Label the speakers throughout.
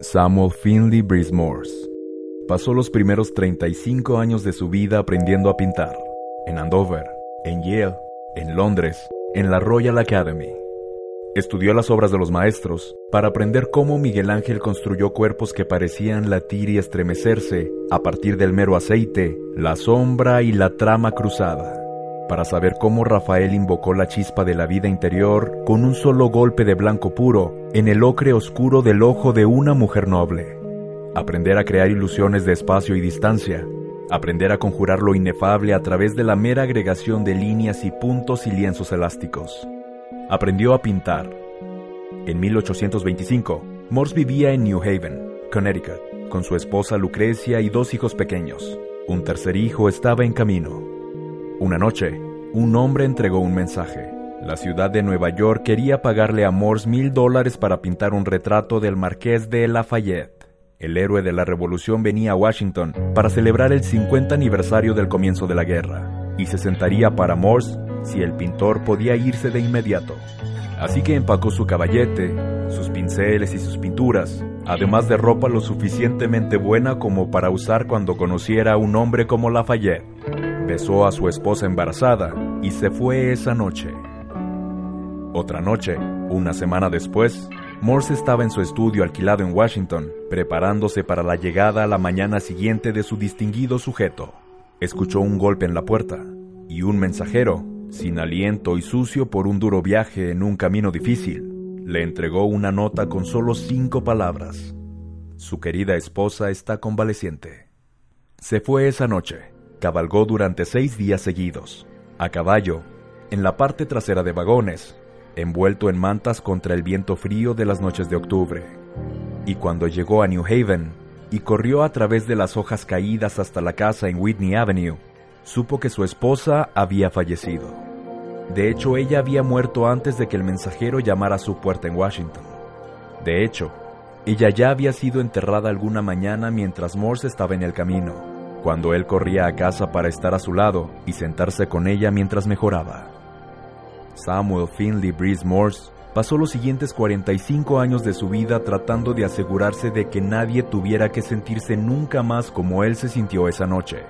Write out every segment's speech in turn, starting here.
Speaker 1: Samuel Finley Breeze Morse pasó los primeros 35 años de su vida aprendiendo a pintar, en Andover, en Yale, en Londres, en la Royal Academy. Estudió las obras de los maestros para aprender cómo Miguel Ángel construyó cuerpos que parecían latir y estremecerse a partir del mero aceite, la sombra y la trama cruzada para saber cómo Rafael invocó la chispa de la vida interior con un solo golpe de blanco puro en el ocre oscuro del ojo de una mujer noble. Aprender a crear ilusiones de espacio y distancia. Aprender a conjurar lo inefable a través de la mera agregación de líneas y puntos y lienzos elásticos. Aprendió a pintar. En 1825, Morse vivía en New Haven, Connecticut, con su esposa Lucrecia y dos hijos pequeños. Un tercer hijo estaba en camino. Una noche, un hombre entregó un mensaje. La ciudad de Nueva York quería pagarle a Morse mil dólares para pintar un retrato del marqués de Lafayette. El héroe de la revolución venía a Washington para celebrar el 50 aniversario del comienzo de la guerra, y se sentaría para Morse si el pintor podía irse de inmediato. Así que empacó su caballete, sus pinceles y sus pinturas, además de ropa lo suficientemente buena como para usar cuando conociera a un hombre como Lafayette besó a su esposa embarazada y se fue esa noche. Otra noche, una semana después, Morse estaba en su estudio alquilado en Washington, preparándose para la llegada a la mañana siguiente de su distinguido sujeto. Escuchó un golpe en la puerta, y un mensajero, sin aliento y sucio por un duro viaje en un camino difícil, le entregó una nota con solo cinco palabras. Su querida esposa está convaleciente. Se fue esa noche, cabalgó durante seis días seguidos, a caballo, en la parte trasera de vagones, envuelto en mantas contra el viento frío de las noches de octubre. Y cuando llegó a New Haven y corrió a través de las hojas caídas hasta la casa en Whitney Avenue, supo que su esposa había fallecido. De hecho, ella había muerto antes de que el mensajero llamara a su puerta en Washington. De hecho, ella ya había sido enterrada alguna mañana mientras Morse estaba en el camino cuando él corría a casa para estar a su lado y sentarse con ella mientras mejoraba. Samuel Finley Breeze Morse pasó los siguientes 45 años de su vida tratando de asegurarse de que nadie tuviera que sentirse nunca más como él se sintió esa noche.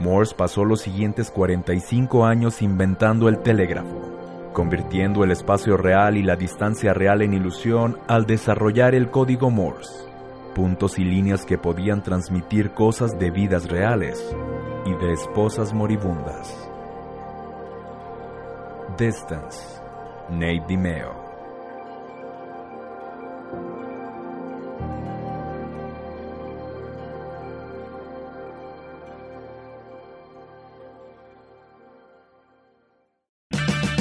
Speaker 1: Morse pasó los siguientes 45 años inventando el telégrafo, convirtiendo el espacio real y la distancia real en ilusión al desarrollar el código Morse puntos y líneas que podían transmitir cosas de vidas reales y de esposas moribundas. Distance, Nate Dimeo.